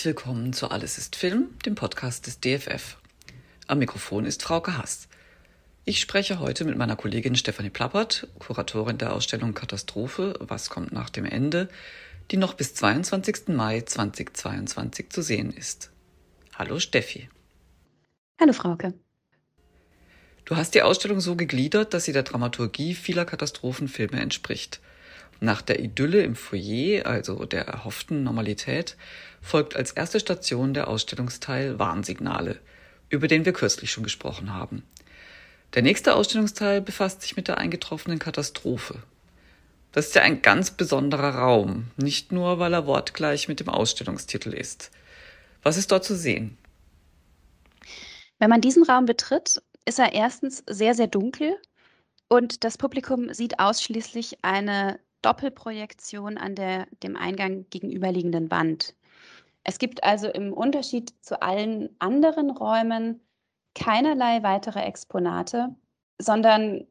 Herzlich willkommen zu Alles ist Film, dem Podcast des DFF. Am Mikrofon ist Frauke Hass. Ich spreche heute mit meiner Kollegin Stefanie Plappert, Kuratorin der Ausstellung Katastrophe, was kommt nach dem Ende, die noch bis 22. Mai 2022 zu sehen ist. Hallo Steffi. Hallo Frauke. Du hast die Ausstellung so gegliedert, dass sie der Dramaturgie vieler Katastrophenfilme entspricht. Nach der Idylle im Foyer, also der erhofften Normalität, folgt als erste Station der Ausstellungsteil Warnsignale, über den wir kürzlich schon gesprochen haben. Der nächste Ausstellungsteil befasst sich mit der eingetroffenen Katastrophe. Das ist ja ein ganz besonderer Raum, nicht nur weil er wortgleich mit dem Ausstellungstitel ist. Was ist dort zu sehen? Wenn man diesen Raum betritt, ist er erstens sehr, sehr dunkel und das Publikum sieht ausschließlich eine Doppelprojektion an der dem Eingang gegenüberliegenden Wand. Es gibt also im Unterschied zu allen anderen Räumen keinerlei weitere Exponate, sondern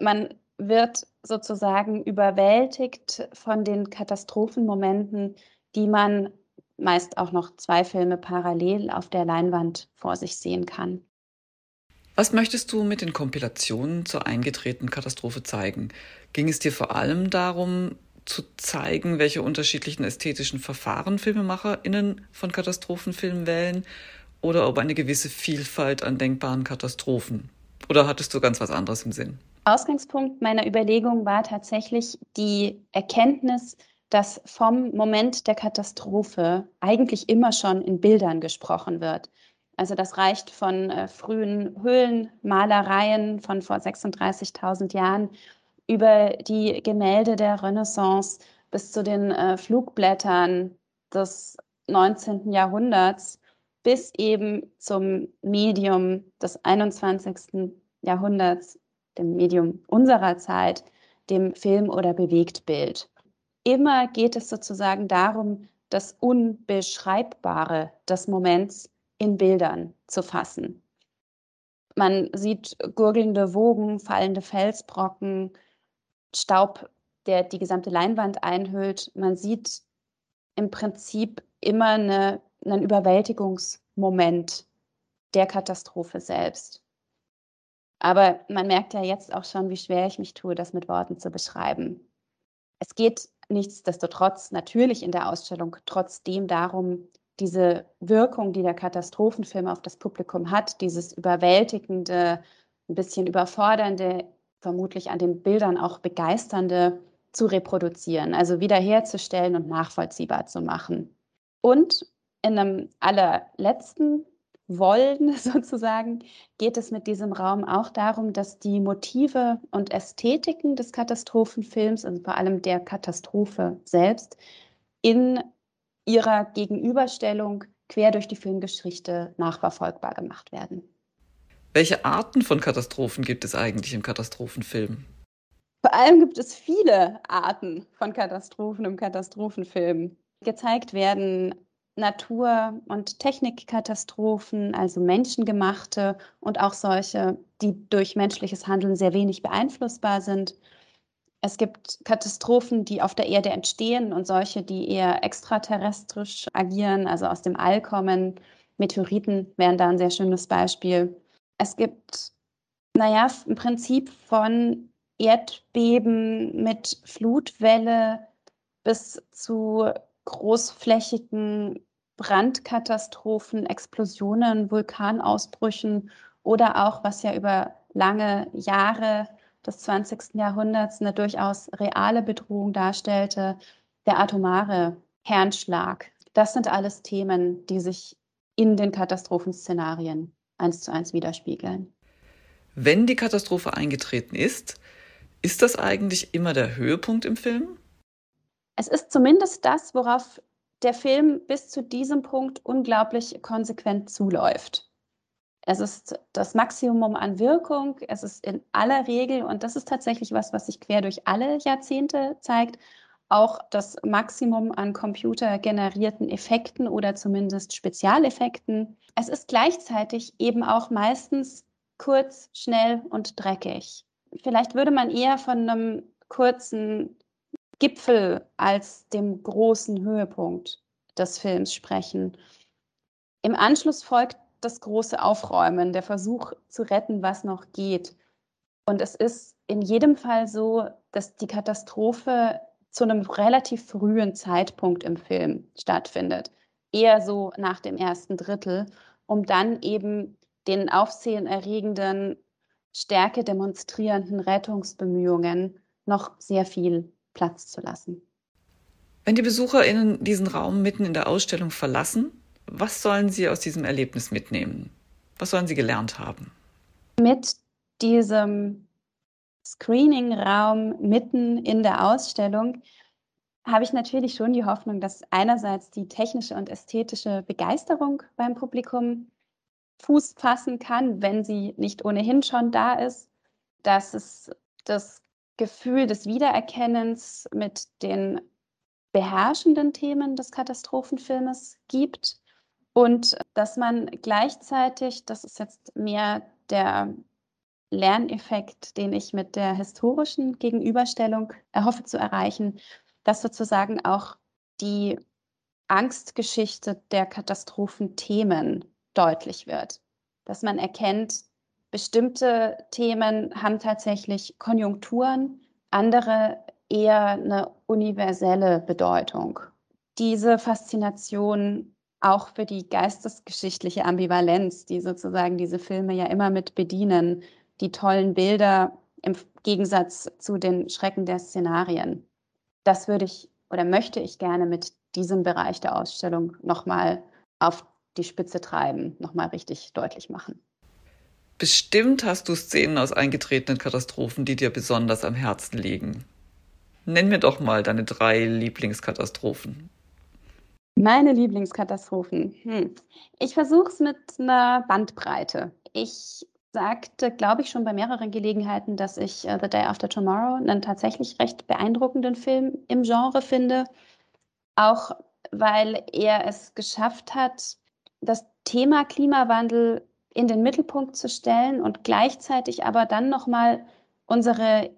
man wird sozusagen überwältigt von den Katastrophenmomenten, die man meist auch noch zwei Filme parallel auf der Leinwand vor sich sehen kann. Was möchtest du mit den Kompilationen zur eingetretenen Katastrophe zeigen? Ging es dir vor allem darum, zu zeigen, welche unterschiedlichen ästhetischen Verfahren FilmemacherInnen von Katastrophenfilmen wählen oder ob eine gewisse Vielfalt an denkbaren Katastrophen? Oder hattest du ganz was anderes im Sinn? Ausgangspunkt meiner Überlegung war tatsächlich die Erkenntnis, dass vom Moment der Katastrophe eigentlich immer schon in Bildern gesprochen wird. Also das reicht von äh, frühen Höhlenmalereien von vor 36.000 Jahren über die Gemälde der Renaissance bis zu den äh, Flugblättern des 19. Jahrhunderts bis eben zum Medium des 21. Jahrhunderts, dem Medium unserer Zeit, dem Film oder Bewegtbild. Immer geht es sozusagen darum, das Unbeschreibbare des Moments in Bildern zu fassen. Man sieht gurgelnde Wogen, fallende Felsbrocken, Staub, der die gesamte Leinwand einhüllt. Man sieht im Prinzip immer eine, einen Überwältigungsmoment der Katastrophe selbst. Aber man merkt ja jetzt auch schon, wie schwer ich mich tue, das mit Worten zu beschreiben. Es geht nichtsdestotrotz natürlich in der Ausstellung trotzdem darum, diese Wirkung, die der Katastrophenfilm auf das Publikum hat, dieses überwältigende, ein bisschen überfordernde, vermutlich an den Bildern auch begeisternde zu reproduzieren, also wiederherzustellen und nachvollziehbar zu machen. Und in einem allerletzten Wollen sozusagen geht es mit diesem Raum auch darum, dass die Motive und Ästhetiken des Katastrophenfilms, also vor allem der Katastrophe selbst, in ihrer Gegenüberstellung quer durch die Filmgeschichte nachverfolgbar gemacht werden. Welche Arten von Katastrophen gibt es eigentlich im Katastrophenfilm? Vor allem gibt es viele Arten von Katastrophen im Katastrophenfilm. Gezeigt werden Natur- und Technikkatastrophen, also menschengemachte und auch solche, die durch menschliches Handeln sehr wenig beeinflussbar sind. Es gibt Katastrophen, die auf der Erde entstehen und solche, die eher extraterrestrisch agieren, also aus dem All kommen. Meteoriten wären da ein sehr schönes Beispiel. Es gibt, naja, im Prinzip von Erdbeben mit Flutwelle bis zu großflächigen Brandkatastrophen, Explosionen, Vulkanausbrüchen oder auch, was ja über lange Jahre des 20. Jahrhunderts eine durchaus reale Bedrohung darstellte, der atomare Kernschlag. Das sind alles Themen, die sich in den Katastrophenszenarien eins zu eins widerspiegeln. Wenn die Katastrophe eingetreten ist, ist das eigentlich immer der Höhepunkt im Film? Es ist zumindest das, worauf der Film bis zu diesem Punkt unglaublich konsequent zuläuft. Es ist das Maximum an Wirkung. Es ist in aller Regel, und das ist tatsächlich was, was sich quer durch alle Jahrzehnte zeigt, auch das Maximum an computergenerierten Effekten oder zumindest Spezialeffekten. Es ist gleichzeitig eben auch meistens kurz, schnell und dreckig. Vielleicht würde man eher von einem kurzen Gipfel als dem großen Höhepunkt des Films sprechen. Im Anschluss folgt das große Aufräumen, der Versuch zu retten, was noch geht. Und es ist in jedem Fall so, dass die Katastrophe zu einem relativ frühen Zeitpunkt im Film stattfindet. Eher so nach dem ersten Drittel, um dann eben den aufsehenerregenden, Stärke demonstrierenden Rettungsbemühungen noch sehr viel Platz zu lassen. Wenn die BesucherInnen diesen Raum mitten in der Ausstellung verlassen, was sollen sie aus diesem Erlebnis mitnehmen? Was sollen sie gelernt haben? Mit diesem Screening-Raum mitten in der Ausstellung habe ich natürlich schon die Hoffnung, dass einerseits die technische und ästhetische Begeisterung beim Publikum Fuß fassen kann, wenn sie nicht ohnehin schon da ist, dass es das Gefühl des Wiedererkennens mit den beherrschenden Themen des Katastrophenfilmes gibt und dass man gleichzeitig, das ist jetzt mehr der Lerneffekt, den ich mit der historischen Gegenüberstellung erhoffe zu erreichen, dass sozusagen auch die Angstgeschichte der Katastrophenthemen deutlich wird. Dass man erkennt, bestimmte Themen haben tatsächlich Konjunkturen, andere eher eine universelle Bedeutung. Diese Faszination auch für die geistesgeschichtliche Ambivalenz, die sozusagen diese Filme ja immer mit bedienen, die tollen Bilder im Gegensatz zu den Schrecken der Szenarien. Das würde ich oder möchte ich gerne mit diesem Bereich der Ausstellung nochmal auf die Spitze treiben, nochmal richtig deutlich machen. Bestimmt hast du Szenen aus eingetretenen Katastrophen, die dir besonders am Herzen liegen. Nenn mir doch mal deine drei Lieblingskatastrophen. Meine Lieblingskatastrophen. Hm. Ich versuche es mit einer Bandbreite. Ich sagte, glaube ich, schon bei mehreren Gelegenheiten, dass ich uh, The Day After Tomorrow einen tatsächlich recht beeindruckenden Film im Genre finde. Auch weil er es geschafft hat, das Thema Klimawandel in den Mittelpunkt zu stellen und gleichzeitig aber dann nochmal unsere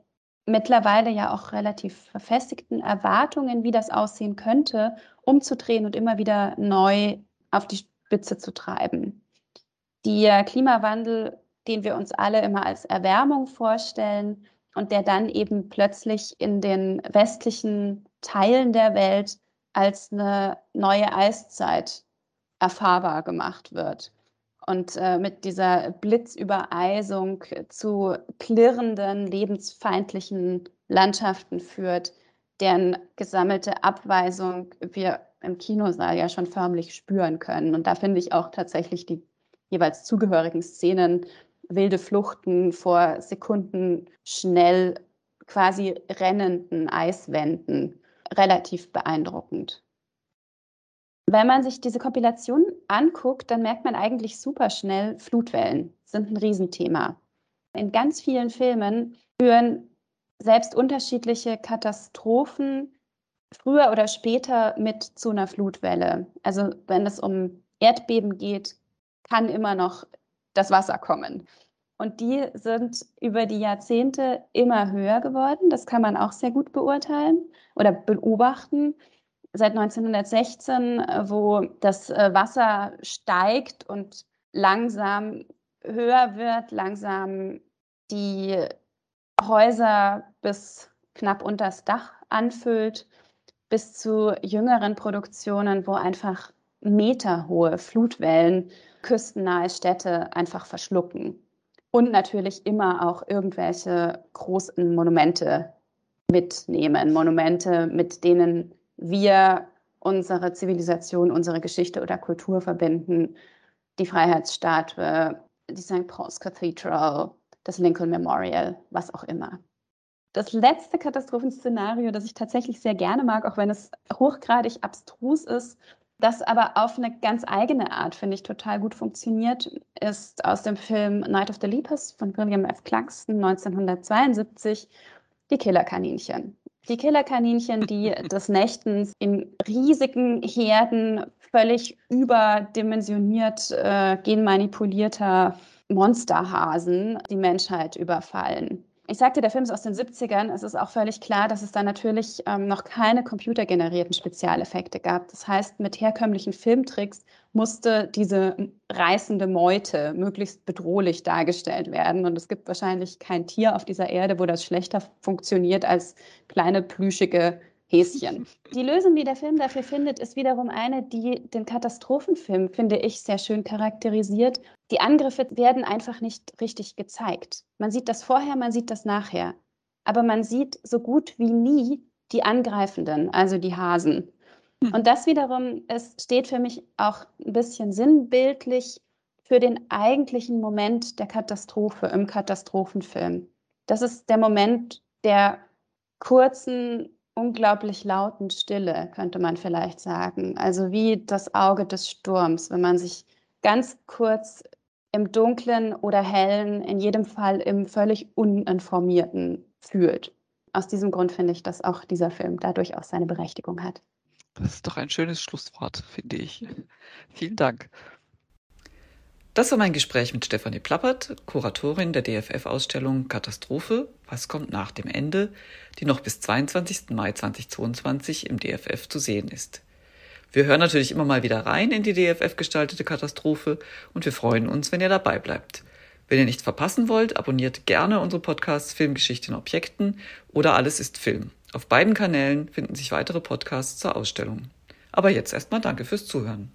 mittlerweile ja auch relativ verfestigten Erwartungen, wie das aussehen könnte, umzudrehen und immer wieder neu auf die Spitze zu treiben. Der Klimawandel, den wir uns alle immer als Erwärmung vorstellen und der dann eben plötzlich in den westlichen Teilen der Welt als eine neue Eiszeit erfahrbar gemacht wird. Und äh, mit dieser Blitzübereisung zu klirrenden, lebensfeindlichen Landschaften führt, deren gesammelte Abweisung wir im Kinosaal ja schon förmlich spüren können. Und da finde ich auch tatsächlich die jeweils zugehörigen Szenen, wilde Fluchten vor Sekunden schnell quasi rennenden Eiswänden relativ beeindruckend. Wenn man sich diese Kompilation anguckt, dann merkt man eigentlich super schnell, Flutwellen sind ein Riesenthema. In ganz vielen Filmen führen selbst unterschiedliche Katastrophen früher oder später mit zu einer Flutwelle. Also wenn es um Erdbeben geht, kann immer noch das Wasser kommen. Und die sind über die Jahrzehnte immer höher geworden. Das kann man auch sehr gut beurteilen oder beobachten seit 1916, äh, wo das äh, Wasser steigt und langsam höher wird, langsam die Häuser bis knapp unters Dach anfüllt, bis zu jüngeren Produktionen, wo einfach meterhohe Flutwellen küstennahe Städte einfach verschlucken. Und natürlich immer auch irgendwelche großen Monumente mitnehmen. Monumente, mit denen wir unsere Zivilisation, unsere Geschichte oder Kultur verbinden. Die Freiheitsstatue, die St. Paul's Cathedral, das Lincoln Memorial, was auch immer. Das letzte Katastrophenszenario, das ich tatsächlich sehr gerne mag, auch wenn es hochgradig abstrus ist, das aber auf eine ganz eigene Art, finde ich, total gut funktioniert, ist aus dem Film Night of the Lepus von William F. Claxton 1972, Die Killerkaninchen. Die Killerkaninchen, die des Nächtens in riesigen Herden völlig überdimensioniert äh, genmanipulierter Monsterhasen die Menschheit überfallen. Ich sagte, der Film ist aus den 70ern. Es ist auch völlig klar, dass es da natürlich ähm, noch keine computergenerierten Spezialeffekte gab. Das heißt, mit herkömmlichen Filmtricks musste diese reißende Meute möglichst bedrohlich dargestellt werden. Und es gibt wahrscheinlich kein Tier auf dieser Erde, wo das schlechter funktioniert als kleine plüschige Häschen. Die Lösung, die der Film dafür findet, ist wiederum eine, die den Katastrophenfilm, finde ich, sehr schön charakterisiert. Die Angriffe werden einfach nicht richtig gezeigt. Man sieht das vorher, man sieht das nachher. Aber man sieht so gut wie nie die Angreifenden, also die Hasen. Hm. Und das wiederum, es steht für mich auch ein bisschen sinnbildlich für den eigentlichen Moment der Katastrophe im Katastrophenfilm. Das ist der Moment der kurzen unglaublich lauten Stille, könnte man vielleicht sagen. Also wie das Auge des Sturms, wenn man sich ganz kurz im Dunklen oder Hellen, in jedem Fall im völlig Uninformierten fühlt. Aus diesem Grund finde ich, dass auch dieser Film da durchaus seine Berechtigung hat. Das ist doch ein schönes Schlusswort, finde ich. Vielen Dank. Das war mein Gespräch mit Stefanie Plappert, Kuratorin der DFF-Ausstellung Katastrophe, was kommt nach dem Ende, die noch bis 22. Mai 2022 im DFF zu sehen ist. Wir hören natürlich immer mal wieder rein in die DFF gestaltete Katastrophe und wir freuen uns, wenn ihr dabei bleibt. Wenn ihr nichts verpassen wollt, abonniert gerne unsere Podcasts Filmgeschichte in Objekten oder Alles ist Film. Auf beiden Kanälen finden sich weitere Podcasts zur Ausstellung. Aber jetzt erstmal danke fürs Zuhören.